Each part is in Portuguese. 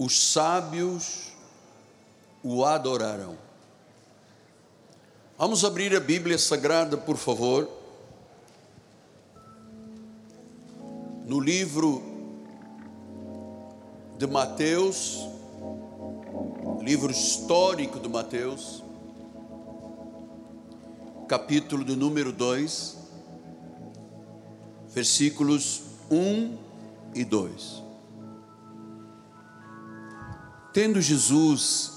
os sábios o adoraram. Vamos abrir a Bíblia Sagrada, por favor. No livro de Mateus, livro histórico de Mateus, capítulo de número 2, versículos 1 e 2. Tendo Jesus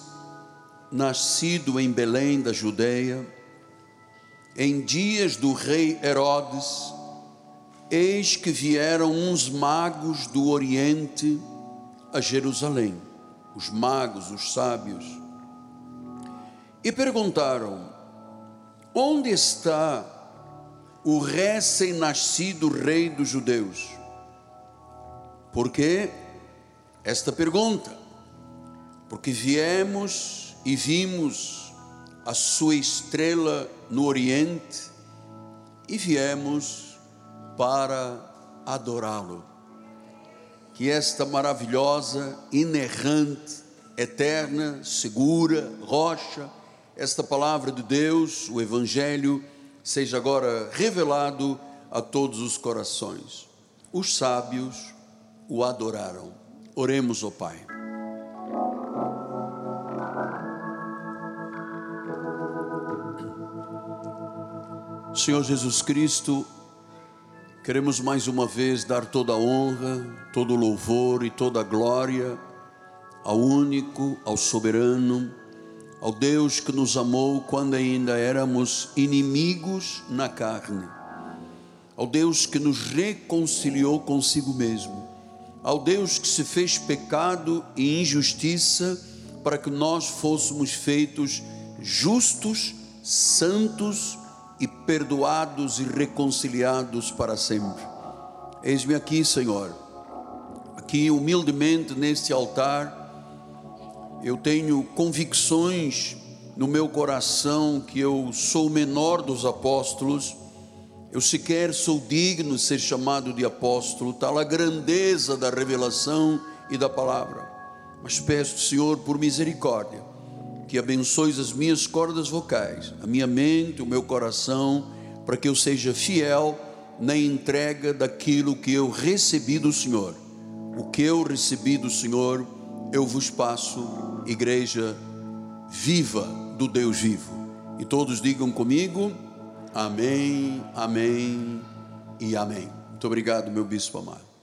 nascido em Belém da Judeia, em dias do rei Herodes, eis que vieram uns magos do Oriente a Jerusalém, os magos, os sábios, e perguntaram: Onde está o recém-nascido rei dos judeus? Por que esta pergunta? Porque viemos e vimos a sua estrela no Oriente e viemos para adorá-lo. Que esta maravilhosa, inerrante, eterna, segura, rocha, esta palavra de Deus, o Evangelho, seja agora revelado a todos os corações. Os sábios o adoraram. Oremos, ó Pai. Senhor Jesus Cristo, queremos mais uma vez dar toda a honra, todo o louvor e toda a glória ao único, ao soberano, ao Deus que nos amou quando ainda éramos inimigos na carne, ao Deus que nos reconciliou consigo mesmo, ao Deus que se fez pecado e injustiça para que nós fôssemos feitos justos, santos e perdoados e reconciliados para sempre. Eis-me aqui, Senhor, aqui humildemente neste altar eu tenho convicções no meu coração que eu sou o menor dos apóstolos, eu sequer sou digno de ser chamado de apóstolo, tal a grandeza da revelação e da palavra. Mas peço, Senhor, por misericórdia, que abençoes as minhas cordas vocais, a minha mente, o meu coração, para que eu seja fiel na entrega daquilo que eu recebi do Senhor. O que eu recebi do Senhor, eu vos passo igreja viva do Deus vivo. E todos digam comigo: Amém, Amém e Amém. Muito obrigado, meu bispo amado.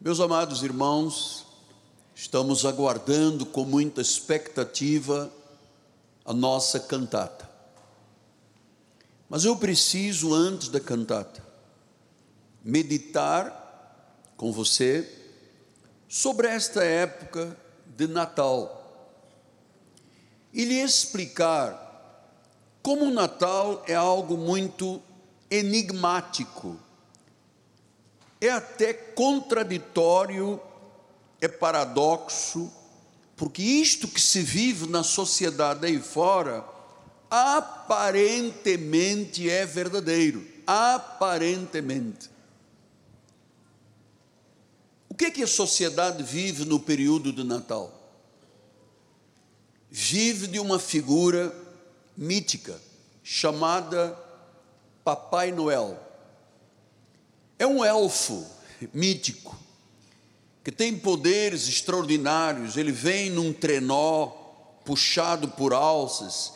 Meus amados irmãos, estamos aguardando com muita expectativa a nossa cantata. Mas eu preciso, antes da cantata, meditar com você sobre esta época de Natal e lhe explicar como o Natal é algo muito enigmático, é até contraditório, é paradoxo, porque isto que se vive na sociedade aí fora, aparentemente é verdadeiro, aparentemente. O que, é que a sociedade vive no período de Natal? Vive de uma figura mítica chamada Papai Noel. É um elfo mítico que tem poderes extraordinários. Ele vem num trenó puxado por alças,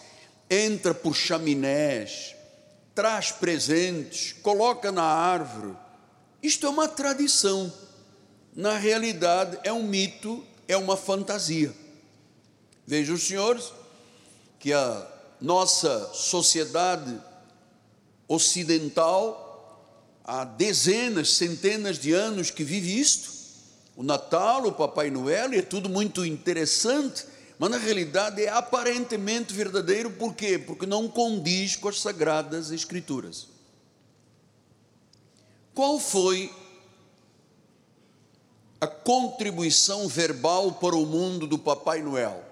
entra por chaminés, traz presentes, coloca na árvore. Isto é uma tradição na realidade é um mito, é uma fantasia. Vejam senhores que a nossa sociedade ocidental há dezenas, centenas de anos que vive isto. O Natal, o Papai Noel, é tudo muito interessante, mas na realidade é aparentemente verdadeiro, por quê? Porque não condiz com as sagradas escrituras. Qual foi a contribuição verbal para o mundo do Papai Noel.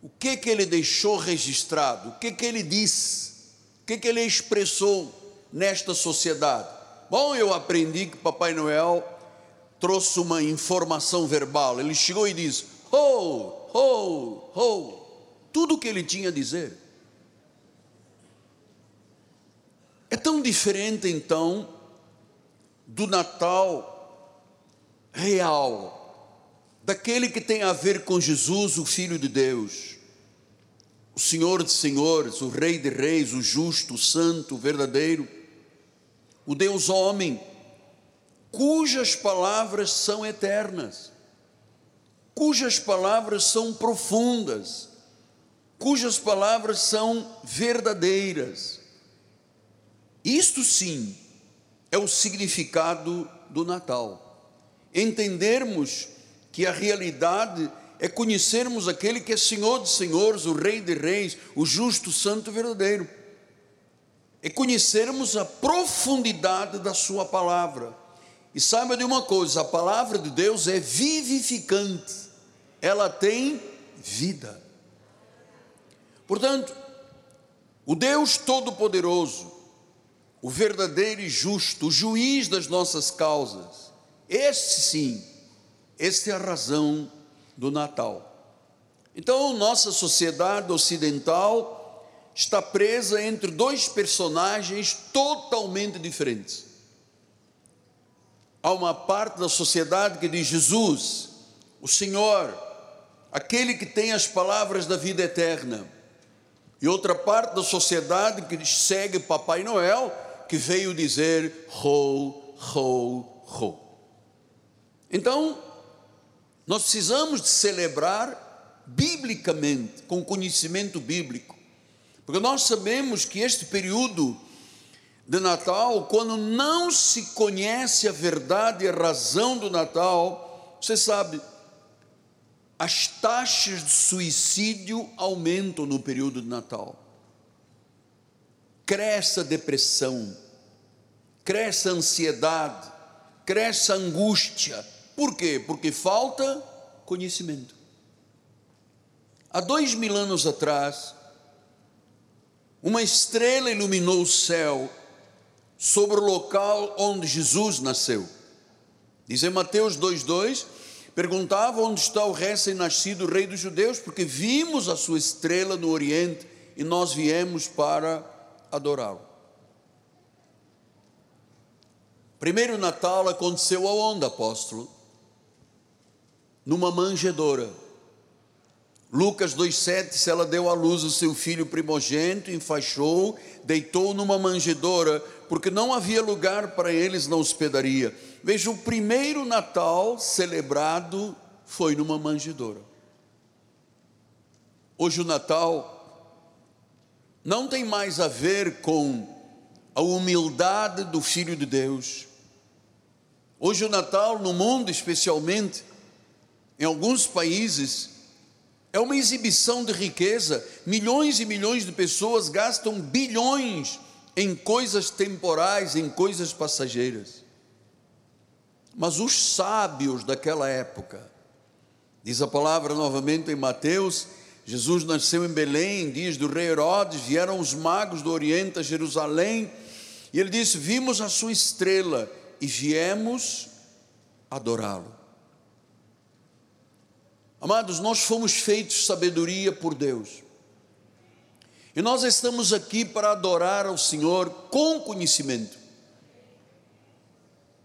O que que ele deixou registrado? O que que ele disse? O que que ele expressou nesta sociedade? Bom, eu aprendi que Papai Noel trouxe uma informação verbal. Ele chegou e disse: Ho, ho, ho. Tudo o que ele tinha a dizer. É tão diferente então do Natal real, daquele que tem a ver com Jesus, o Filho de Deus, o Senhor de Senhores, o Rei de Reis, o justo, o santo, o verdadeiro, o Deus homem, cujas palavras são eternas, cujas palavras são profundas, cujas palavras são verdadeiras. Isto sim é o significado do Natal. Entendermos que a realidade é conhecermos aquele que é Senhor de senhores, o Rei de reis, o justo, santo verdadeiro. É conhecermos a profundidade da Sua palavra. E saiba de uma coisa: a palavra de Deus é vivificante, ela tem vida. Portanto, o Deus Todo-Poderoso, o verdadeiro e justo, o juiz das nossas causas. Este sim, esta é a razão do Natal. Então, nossa sociedade ocidental está presa entre dois personagens totalmente diferentes. Há uma parte da sociedade que diz Jesus, o Senhor, aquele que tem as palavras da vida eterna. E outra parte da sociedade que segue Papai Noel, que veio dizer ho, ho, ho. Então, nós precisamos de celebrar biblicamente, com conhecimento bíblico, porque nós sabemos que este período de Natal, quando não se conhece a verdade e a razão do Natal, você sabe, as taxas de suicídio aumentam no período de Natal cresce a depressão, cresce a ansiedade, cresce a angústia. Por quê? Porque falta conhecimento. Há dois mil anos atrás, uma estrela iluminou o céu sobre o local onde Jesus nasceu. Diz em Mateus 2,2: perguntava onde está o recém-nascido rei dos judeus, porque vimos a sua estrela no Oriente e nós viemos para adorá-lo. Primeiro Natal aconteceu aonde, apóstolo? Numa manjedoura. Lucas 2,7: se ela deu à luz o seu filho primogênito, enfaixou, deitou numa manjedoura, porque não havia lugar para eles na hospedaria. Veja, o primeiro Natal celebrado foi numa manjedoura. Hoje o Natal não tem mais a ver com a humildade do Filho de Deus. Hoje, o Natal, no mundo especialmente, em alguns países, é uma exibição de riqueza. Milhões e milhões de pessoas gastam bilhões em coisas temporais, em coisas passageiras. Mas os sábios daquela época, diz a palavra novamente em Mateus, Jesus nasceu em Belém, dias do rei Herodes, vieram os magos do Oriente a Jerusalém, e ele disse: Vimos a sua estrela e viemos adorá-lo. Amados, nós fomos feitos sabedoria por Deus, e nós estamos aqui para adorar ao Senhor com conhecimento.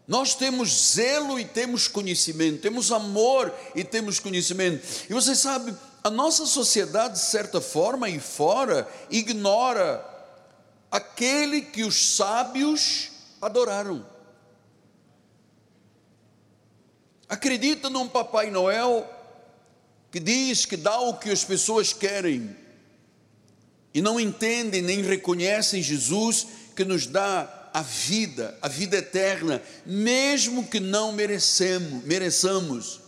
Nós temos zelo e temos conhecimento, temos amor e temos conhecimento. E você sabe, a nossa sociedade, de certa forma e fora, ignora aquele que os sábios adoraram. Acredita num Papai Noel que diz que dá o que as pessoas querem e não entendem nem reconhecem Jesus que nos dá a vida, a vida eterna, mesmo que não merecemos, mereçamos.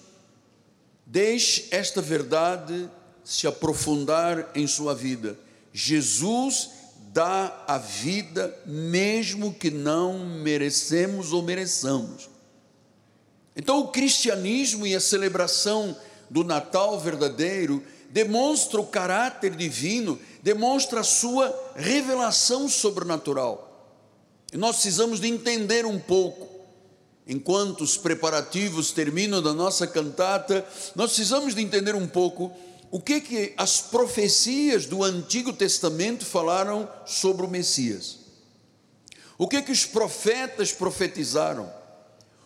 Deixe esta verdade se aprofundar em sua vida. Jesus dá a vida mesmo que não merecemos ou mereçamos. Então, o cristianismo e a celebração do Natal verdadeiro demonstra o caráter divino, demonstra a sua revelação sobrenatural. E nós precisamos de entender um pouco enquanto os preparativos terminam da nossa cantata, nós precisamos de entender um pouco o que que as profecias do Antigo Testamento falaram sobre o Messias. O que que os profetas profetizaram?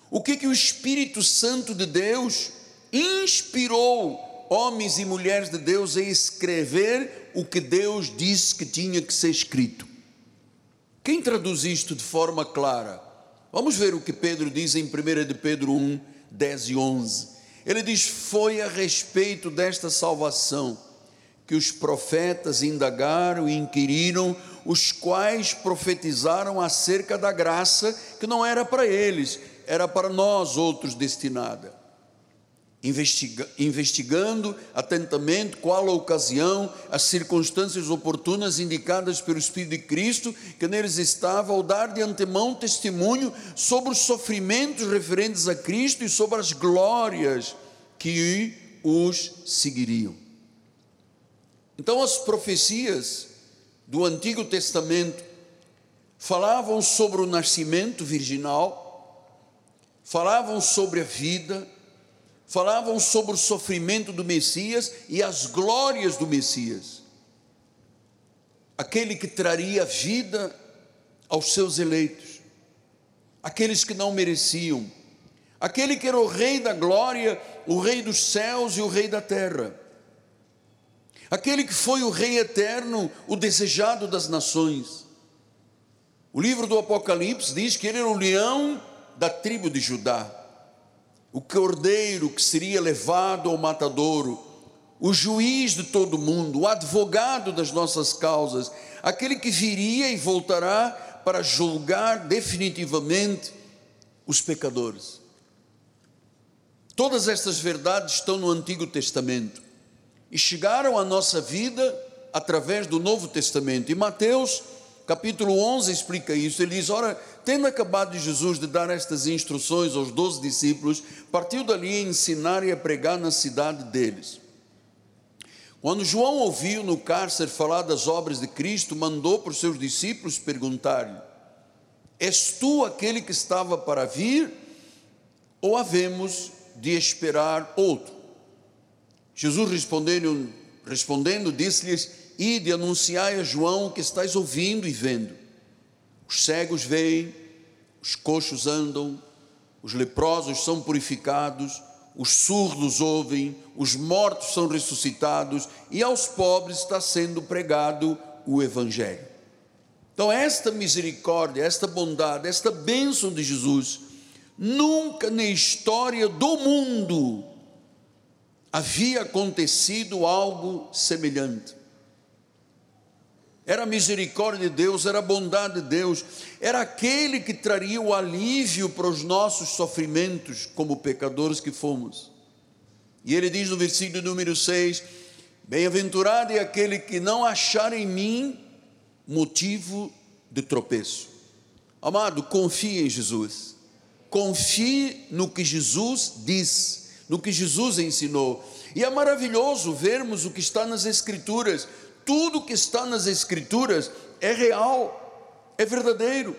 O que que o Espírito Santo de Deus inspirou homens e mulheres de Deus a escrever o que Deus disse que tinha que ser escrito? Quem traduz isto de forma clara? Vamos ver o que Pedro diz em 1 de Pedro 1, 10 e 11. Ele diz: Foi a respeito desta salvação que os profetas indagaram e inquiriram, os quais profetizaram acerca da graça que não era para eles, era para nós outros destinada investiga, investigando atentamente qual a ocasião, as circunstâncias oportunas indicadas pelo Espírito de Cristo, que neles estava, ao dar de antemão testemunho sobre os sofrimentos referentes a Cristo e sobre as glórias que os seguiriam. Então, as profecias do Antigo Testamento falavam sobre o nascimento virginal, falavam sobre a vida, falavam sobre o sofrimento do Messias e as glórias do Messias. Aquele que traria vida aos seus eleitos, aqueles que não mereciam, aquele que era o Rei da glória, o Rei dos céus e o Rei da terra, aquele que foi o Rei eterno, o desejado das nações. O livro do Apocalipse diz que ele era o leão da tribo de Judá o cordeiro que seria levado ao matadouro, o juiz de todo mundo, o advogado das nossas causas, aquele que viria e voltará para julgar definitivamente os pecadores. Todas estas verdades estão no Antigo Testamento e chegaram à nossa vida através do Novo Testamento. E Mateus capítulo 11 explica isso. Ele diz: Ora, tendo acabado Jesus de dar estas instruções aos doze discípulos, partiu dali a ensinar e a pregar na cidade deles. Quando João ouviu no cárcere falar das obras de Cristo, mandou os seus discípulos perguntar-lhe: És tu aquele que estava para vir, ou havemos de esperar outro? Jesus respondendo, respondendo disse-lhes: Ide, anunciai a João que estáis ouvindo e vendo. Os cegos veem, os coxos andam, os leprosos são purificados, os surdos ouvem, os mortos são ressuscitados e aos pobres está sendo pregado o Evangelho. Então, esta misericórdia, esta bondade, esta bênção de Jesus, nunca na história do mundo havia acontecido algo semelhante era a misericórdia de Deus, era a bondade de Deus, era aquele que traria o alívio para os nossos sofrimentos como pecadores que fomos. E ele diz no versículo número 6: Bem-aventurado é aquele que não achar em mim motivo de tropeço. Amado, confie em Jesus, confie no que Jesus disse, no que Jesus ensinou. E é maravilhoso vermos o que está nas Escrituras tudo que está nas Escrituras é real, é verdadeiro.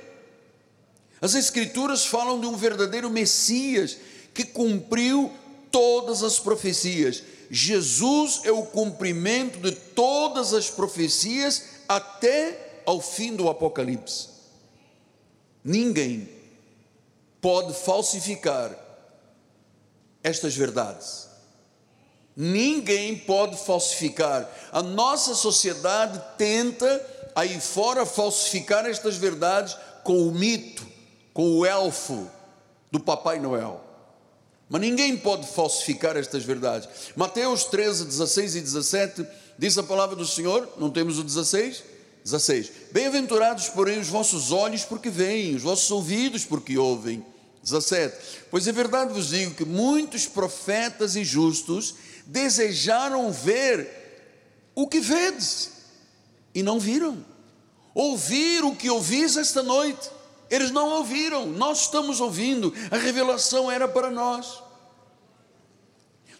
As Escrituras falam de um verdadeiro Messias que cumpriu todas as profecias. Jesus é o cumprimento de todas as profecias até ao fim do Apocalipse. Ninguém pode falsificar estas verdades. Ninguém pode falsificar. A nossa sociedade tenta aí fora falsificar estas verdades com o mito, com o elfo do Papai Noel. Mas ninguém pode falsificar estas verdades. Mateus 13, 16 e 17 diz a palavra do Senhor, não temos o 16? 16. Bem-aventurados, porém, os vossos olhos porque veem, os vossos ouvidos porque ouvem. 17. Pois é verdade vos digo que muitos profetas e justos desejaram ver o que vedes e não viram. Ouvir o que ouvis esta noite, eles não ouviram, nós estamos ouvindo, a revelação era para nós.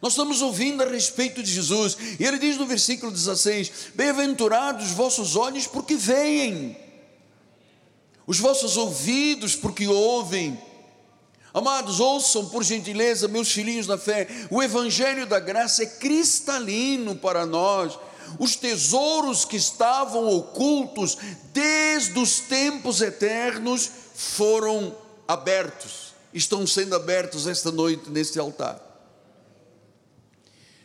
Nós estamos ouvindo a respeito de Jesus, e ele diz no versículo 16: Bem-aventurados os vossos olhos, porque veem, os vossos ouvidos, porque ouvem, Amados, ouçam por gentileza, meus filhinhos da fé, o Evangelho da Graça é cristalino para nós. Os tesouros que estavam ocultos desde os tempos eternos foram abertos, estão sendo abertos esta noite neste altar.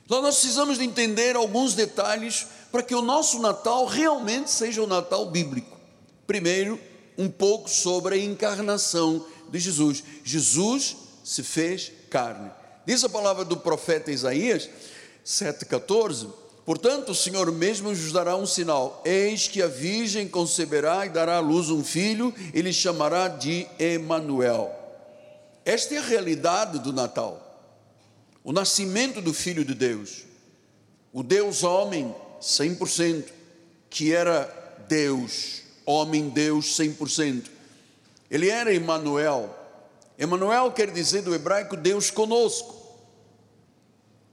Então nós precisamos de entender alguns detalhes para que o nosso Natal realmente seja o um Natal bíblico. Primeiro, um pouco sobre a encarnação de Jesus. Jesus se fez carne. Diz a palavra do profeta Isaías 7,14: Portanto, o Senhor mesmo nos dará um sinal: eis que a virgem conceberá e dará à luz um filho, e lhe chamará de Emanuel. Esta é a realidade do Natal. O nascimento do filho de Deus. O Deus homem 100%, que era Deus, homem Deus 100%. Ele era Emanuel. Emanuel quer dizer do hebraico Deus conosco.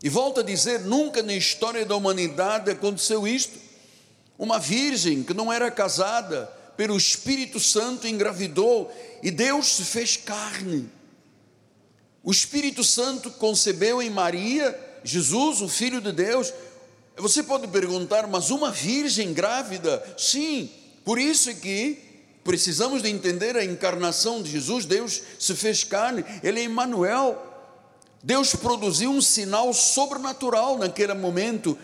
E volta a dizer, nunca na história da humanidade aconteceu isto. Uma virgem que não era casada, pelo Espírito Santo engravidou e Deus se fez carne. O Espírito Santo concebeu em Maria, Jesus, o Filho de Deus. Você pode perguntar, mas uma virgem grávida? Sim, por isso é que Precisamos de entender a encarnação de Jesus. Deus se fez carne, Ele é Emmanuel. Deus produziu um sinal sobrenatural naquele momento.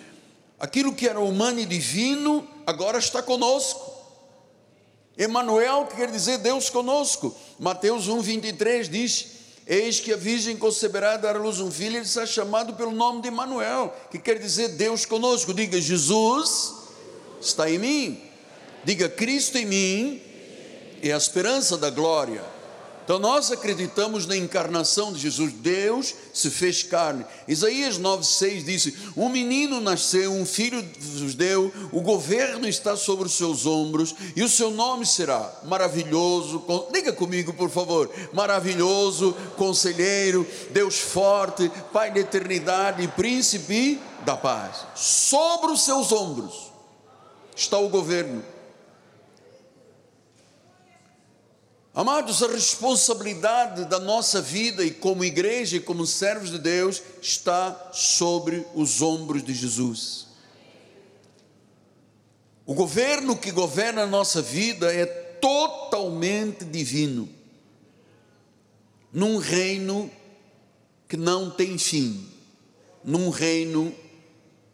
Aquilo que era humano e divino agora está conosco. Emmanuel quer dizer Deus conosco. Mateus 1:23 diz: Eis que a virgem conceberá dar à luz um filho, ele será chamado pelo nome de Emmanuel, que quer dizer Deus conosco. Diga Jesus está em mim. Diga Cristo em mim é a esperança da glória. Então nós acreditamos na encarnação de Jesus. Deus se fez carne. Isaías 9,6 disse: Um menino nasceu, um filho nos deu, o governo está sobre os seus ombros, e o seu nome será maravilhoso. Diga comigo, por favor: maravilhoso, conselheiro, Deus forte, Pai da eternidade príncipe da paz. Sobre os seus ombros está o governo Amados, a responsabilidade da nossa vida e como igreja e como servos de Deus está sobre os ombros de Jesus. O governo que governa a nossa vida é totalmente divino, num reino que não tem fim, num reino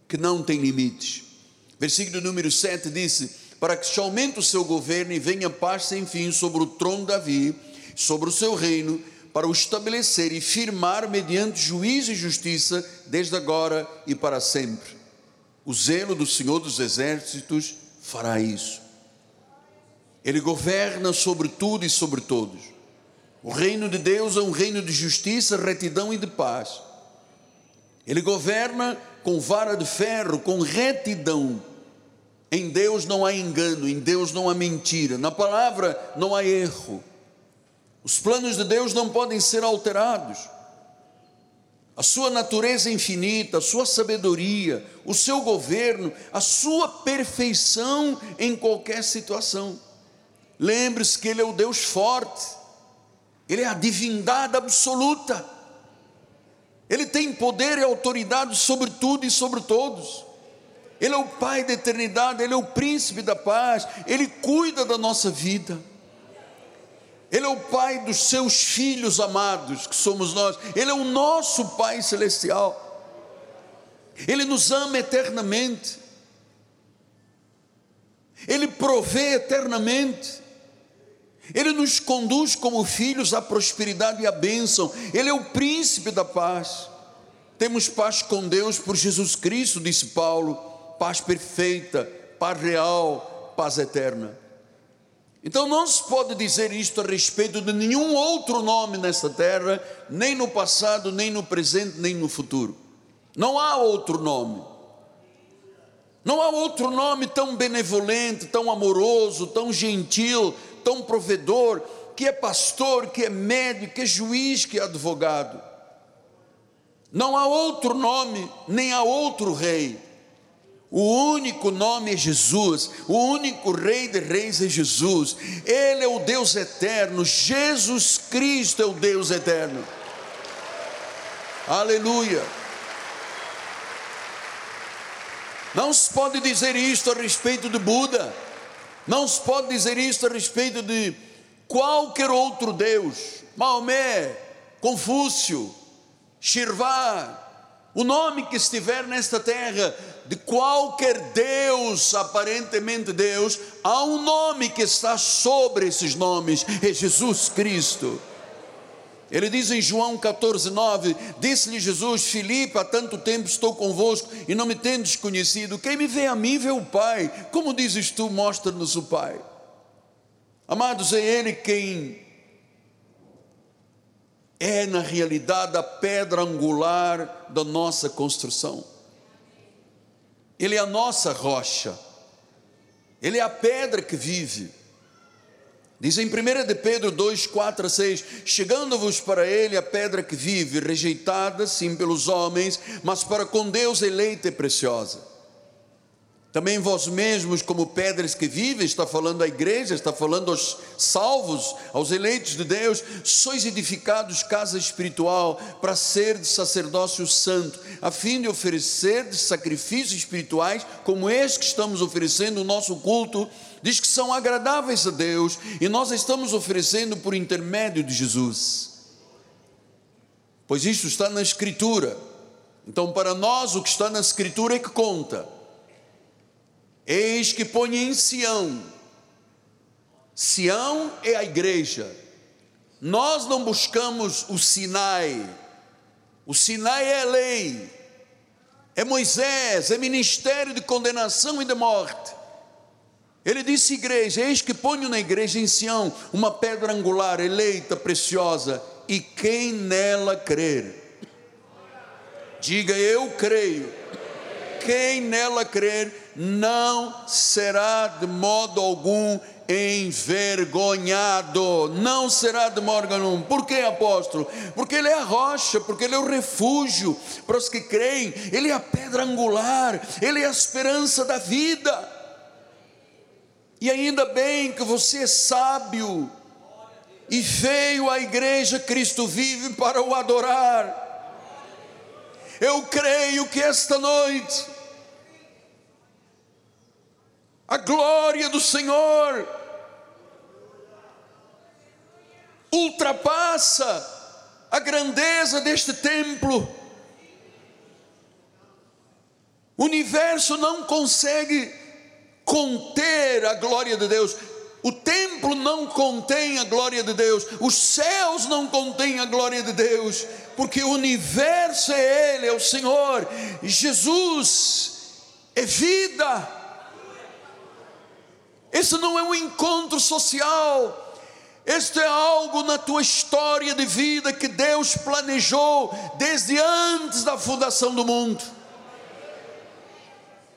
que não tem limites. Versículo número 7 disse: para que aumente o seu governo e venha paz sem fim sobre o trono de Davi, sobre o seu reino, para o estabelecer e firmar mediante juízo e justiça, desde agora e para sempre. O zelo do Senhor dos Exércitos fará isso. Ele governa sobre tudo e sobre todos. O reino de Deus é um reino de justiça, retidão e de paz. Ele governa com vara de ferro, com retidão em Deus não há engano, em Deus não há mentira, na palavra não há erro. Os planos de Deus não podem ser alterados. A sua natureza infinita, a sua sabedoria, o seu governo, a sua perfeição em qualquer situação. Lembre-se que Ele é o Deus forte, Ele é a divindade absoluta, Ele tem poder e autoridade sobre tudo e sobre todos. Ele é o Pai da eternidade, Ele é o príncipe da paz, Ele cuida da nossa vida. Ele é o Pai dos seus filhos amados, que somos nós. Ele é o nosso Pai celestial. Ele nos ama eternamente. Ele provê eternamente. Ele nos conduz como filhos à prosperidade e à bênção. Ele é o príncipe da paz. Temos paz com Deus por Jesus Cristo, disse Paulo paz perfeita, paz real, paz eterna. Então não se pode dizer isto a respeito de nenhum outro nome nessa terra, nem no passado, nem no presente, nem no futuro. Não há outro nome. Não há outro nome tão benevolente, tão amoroso, tão gentil, tão provedor, que é pastor, que é médico, que é juiz, que é advogado. Não há outro nome, nem há outro rei O único nome é Jesus, o único Rei de Reis é Jesus, Ele é o Deus eterno, Jesus Cristo é o Deus eterno. Aleluia. Não se pode dizer isto a respeito de Buda, não se pode dizer isto a respeito de qualquer outro Deus, Maomé, Confúcio, Shirvá, o nome que estiver nesta terra, de qualquer Deus, aparentemente Deus, há um nome que está sobre esses nomes, é Jesus Cristo. Ele diz em João 14, 9: Disse-lhe Jesus, Filipe, há tanto tempo estou convosco e não me tendes conhecido. Quem me vê a mim vê o Pai. Como dizes tu, mostra-nos o Pai. Amados, é Ele quem é na realidade a pedra angular da nossa construção. Ele é a nossa rocha. Ele é a pedra que vive. Diz em 1 de Pedro 2, 4 a 6: Chegando-vos para ele a pedra que vive, rejeitada sim pelos homens, mas para com Deus eleita e preciosa. Também vós mesmos, como pedras que vivem, está falando à igreja, está falando aos salvos, aos eleitos de Deus, sois edificados casa espiritual para ser de sacerdócio santo, a fim de oferecer de sacrifícios espirituais, como este que estamos oferecendo o nosso culto diz que são agradáveis a Deus e nós estamos oferecendo por intermédio de Jesus. Pois isso está na Escritura. Então, para nós, o que está na Escritura é que conta. Eis que põe em Sião. Sião é a igreja. Nós não buscamos o Sinai. O Sinai é a lei, é Moisés, é ministério de condenação e de morte. Ele disse, igreja: Eis que ponho na igreja em Sião uma pedra angular, eleita, preciosa, e quem nela crer, diga eu creio. Quem nela crer não será de modo algum envergonhado, não será de modo algum. Por que, apóstolo? Porque ele é a rocha, porque ele é o refúgio para os que creem, ele é a pedra angular, ele é a esperança da vida. E ainda bem que você é sábio e veio à igreja Cristo vive para o adorar. Eu creio que esta noite a glória do Senhor ultrapassa a grandeza deste templo. O universo não consegue conter a glória de Deus. O templo não contém a glória de Deus, os céus não contêm a glória de Deus, porque o universo é Ele, é o Senhor, Jesus é vida. Esse não é um encontro social, este é algo na tua história de vida que Deus planejou desde antes da fundação do mundo.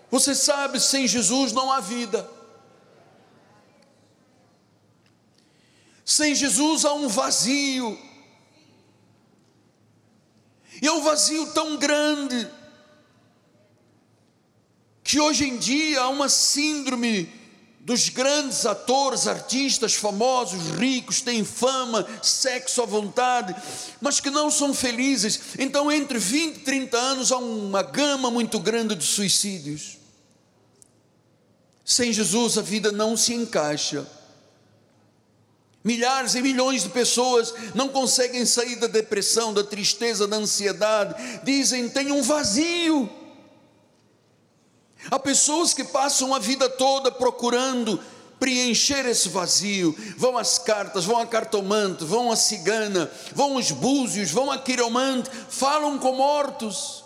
Você sabe, sem Jesus não há vida. Sem Jesus há um vazio. E é um vazio tão grande que hoje em dia há uma síndrome dos grandes atores, artistas famosos, ricos, têm fama, sexo à vontade, mas que não são felizes. Então, entre 20 e 30 anos, há uma gama muito grande de suicídios. Sem Jesus a vida não se encaixa. Milhares e milhões de pessoas não conseguem sair da depressão, da tristeza, da ansiedade. Dizem, tem um vazio. Há pessoas que passam a vida toda procurando preencher esse vazio. Vão às cartas, vão a cartomante, vão a cigana, vão aos búzios, vão a quiromante, falam com mortos.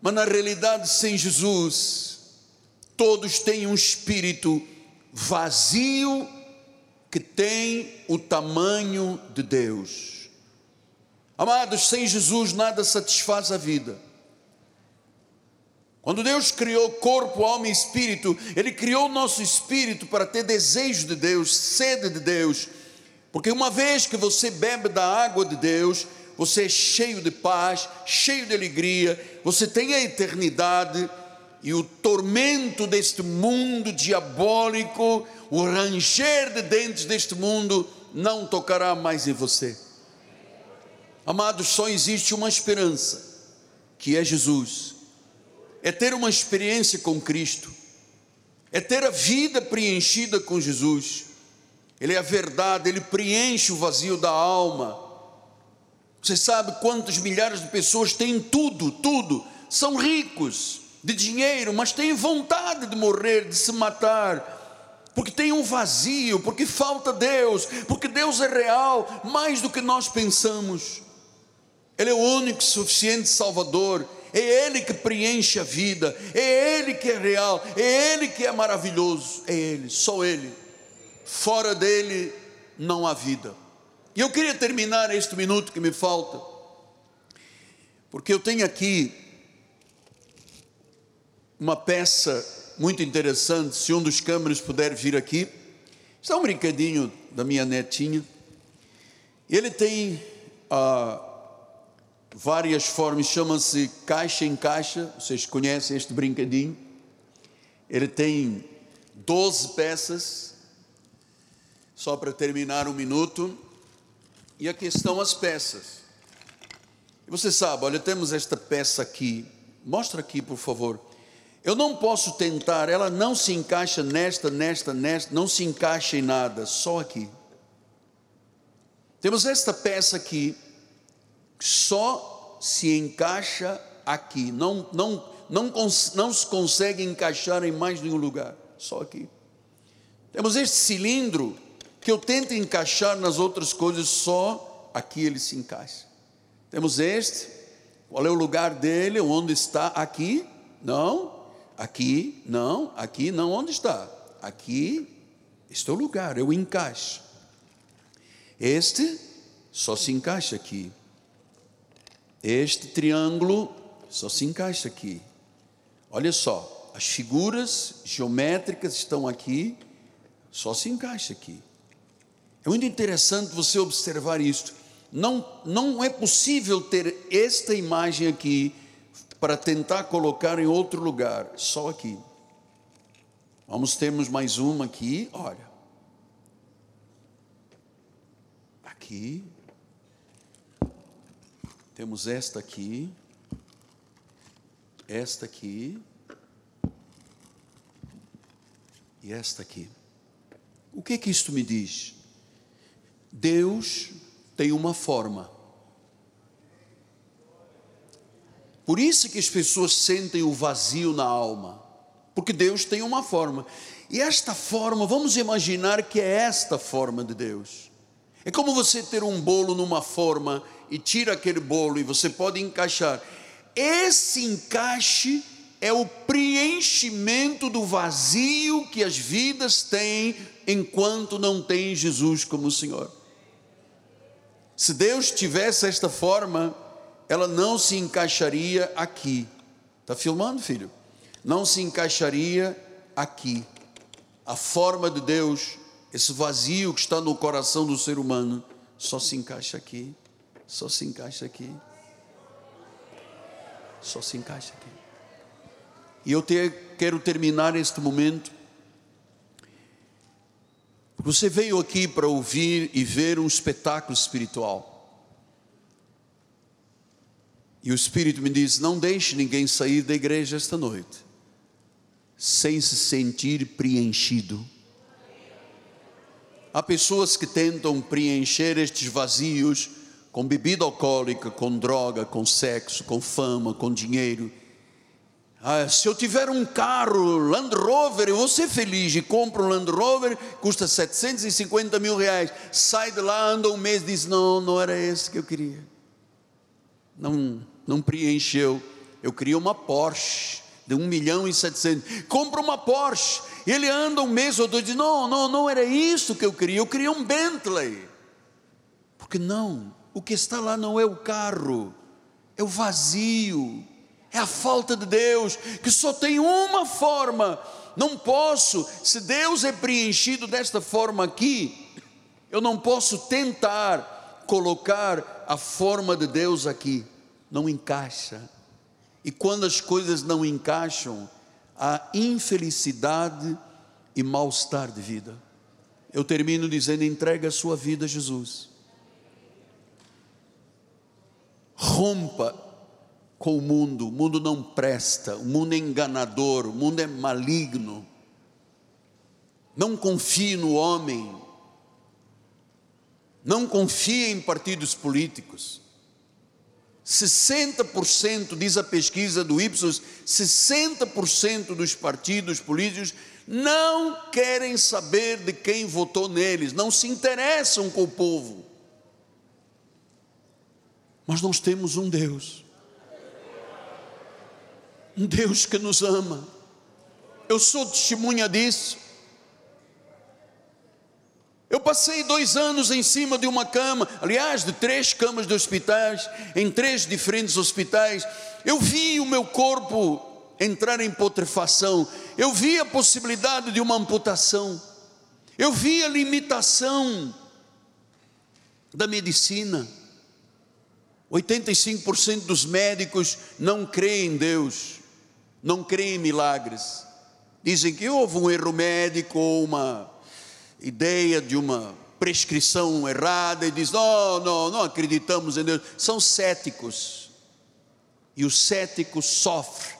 Mas na realidade, sem Jesus, todos têm um espírito vazio que tem o tamanho de Deus. Amados, sem Jesus nada satisfaz a vida. Quando Deus criou corpo, alma e espírito, Ele criou o nosso espírito para ter desejo de Deus, sede de Deus, porque uma vez que você bebe da água de Deus, você é cheio de paz, cheio de alegria, você tem a eternidade e o tormento deste mundo diabólico, o ranger de dentes deste mundo, não tocará mais em você. Amados, só existe uma esperança, que é Jesus. É ter uma experiência com Cristo, é ter a vida preenchida com Jesus. Ele é a verdade, ele preenche o vazio da alma. Você sabe quantas milhares de pessoas têm tudo, tudo, são ricos de dinheiro, mas têm vontade de morrer, de se matar, porque tem um vazio, porque falta Deus, porque Deus é real, mais do que nós pensamos. Ele é o único suficiente Salvador, é Ele que preenche a vida, é Ele que é real, é Ele que é maravilhoso, é Ele, só Ele. Fora dele não há vida. E eu queria terminar este minuto que me falta, porque eu tenho aqui uma peça muito interessante. Se um dos câmeras puder vir aqui, está é um brinquedinho da minha netinha. Ele tem ah, várias formas, chama-se caixa em caixa. Vocês conhecem este brinquedinho? Ele tem 12 peças só para terminar um minuto. E aqui estão as peças. E você sabe, olha, temos esta peça aqui. Mostra aqui, por favor. Eu não posso tentar, ela não se encaixa nesta, nesta, nesta, não se encaixa em nada, só aqui. Temos esta peça aqui, só se encaixa aqui, não, não, não, não se consegue encaixar em mais nenhum lugar, só aqui. Temos este cilindro, que eu tento encaixar nas outras coisas, só aqui ele se encaixa. Temos este, qual é o lugar dele? Onde está? Aqui? Não. Aqui? Não. Aqui? Não. Onde está? Aqui. Este é o lugar, eu encaixo. Este só se encaixa aqui. Este triângulo só se encaixa aqui. Olha só, as figuras geométricas estão aqui, só se encaixa aqui. É muito interessante você observar isto. Não, não é possível ter esta imagem aqui para tentar colocar em outro lugar, só aqui. Vamos termos mais uma aqui, olha. Aqui. Temos esta aqui. Esta aqui. E esta aqui. O que que isto me diz? Deus tem uma forma. Por isso que as pessoas sentem o vazio na alma, porque Deus tem uma forma. E esta forma, vamos imaginar que é esta forma de Deus. É como você ter um bolo numa forma e tira aquele bolo e você pode encaixar. Esse encaixe é o preenchimento do vazio que as vidas têm enquanto não têm Jesus como Senhor. Se Deus tivesse esta forma, ela não se encaixaria aqui. Está filmando, filho? Não se encaixaria aqui. A forma de Deus, esse vazio que está no coração do ser humano, só se encaixa aqui. Só se encaixa aqui. Só se encaixa aqui. E eu te, quero terminar este momento você veio aqui para ouvir e ver um espetáculo espiritual. E o Espírito me diz: não deixe ninguém sair da igreja esta noite sem se sentir preenchido. Há pessoas que tentam preencher estes vazios com bebida alcoólica, com droga, com sexo, com fama, com dinheiro ah, se eu tiver um carro Land Rover, eu vou ser feliz e compro um Land Rover, custa 750 mil reais. Sai de lá, anda um mês, diz: Não, não era esse que eu queria. Não, não preencheu. Eu queria uma Porsche de 1 milhão e 700. Compra uma Porsche. Ele anda um mês ou dois, diz: Não, não, não era isso que eu queria. Eu queria um Bentley. Porque não, o que está lá não é o carro, é o vazio é a falta de Deus, que só tem uma forma. Não posso, se Deus é preenchido desta forma aqui, eu não posso tentar colocar a forma de Deus aqui. Não encaixa. E quando as coisas não encaixam, a infelicidade e mal-estar de vida. Eu termino dizendo: entregue a sua vida a Jesus. Rompa com o mundo, o mundo não presta, o mundo é enganador, o mundo é maligno. Não confie no homem, não confie em partidos políticos. 60%, diz a pesquisa do Ipsos, 60% dos partidos políticos não querem saber de quem votou neles, não se interessam com o povo. Nós temos um Deus, um Deus que nos ama. Eu sou testemunha disso. Eu passei dois anos em cima de uma cama, aliás, de três camas de hospitais, em três diferentes hospitais. Eu vi o meu corpo entrar em putrefação, eu vi a possibilidade de uma amputação, eu vi a limitação da medicina. 85% dos médicos não creem em Deus, não creem em milagres. Dizem que houve um erro médico ou uma ideia de uma prescrição errada e diz: não, não, não acreditamos em Deus. São céticos. E o cético sofre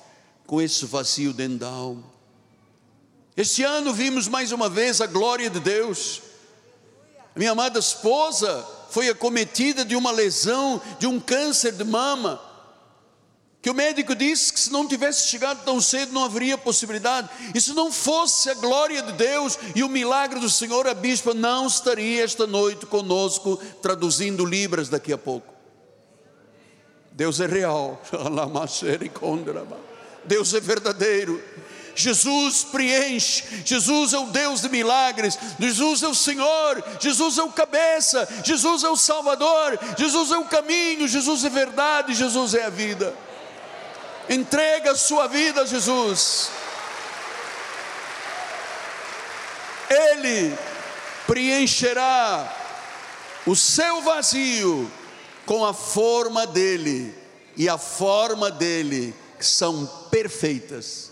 com esse vazio dentro da alma. Este ano vimos mais uma vez a glória de Deus. Minha amada esposa foi acometida de uma lesão, de um câncer de mama que o médico disse que se não tivesse chegado tão cedo não haveria possibilidade, e se não fosse a glória de Deus e o milagre do Senhor, a bispa não estaria esta noite conosco, traduzindo Libras daqui a pouco. Deus é real, Deus é verdadeiro. Jesus preenche, Jesus é o Deus de milagres, Jesus é o Senhor, Jesus é o cabeça, Jesus é o Salvador, Jesus é o caminho, Jesus é verdade, Jesus é a vida. Entrega a sua vida a Jesus. Ele preencherá o seu vazio com a forma dele, e a forma dele são perfeitas.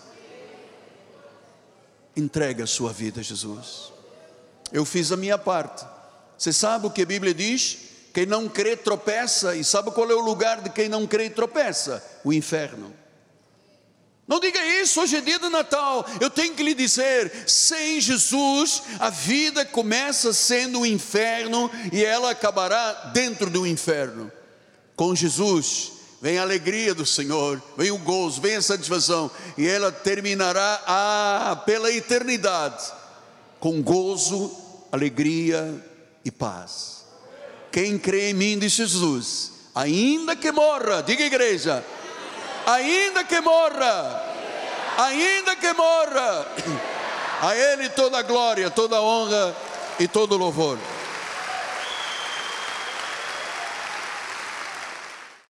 Entrega a sua vida a Jesus. Eu fiz a minha parte. Você sabe o que a Bíblia diz? Quem não crê tropeça, e sabe qual é o lugar de quem não crê e tropeça? O inferno. Não diga isso, hoje é dia de Natal. Eu tenho que lhe dizer: sem Jesus, a vida começa sendo um inferno e ela acabará dentro do inferno. Com Jesus, vem a alegria do Senhor, vem o gozo, vem a satisfação, e ela terminará ah, pela eternidade com gozo, alegria e paz. Quem crê em mim, diz Jesus, ainda que morra, diga igreja, ainda que morra, ainda que morra, a Ele toda a glória, toda a honra e todo o louvor.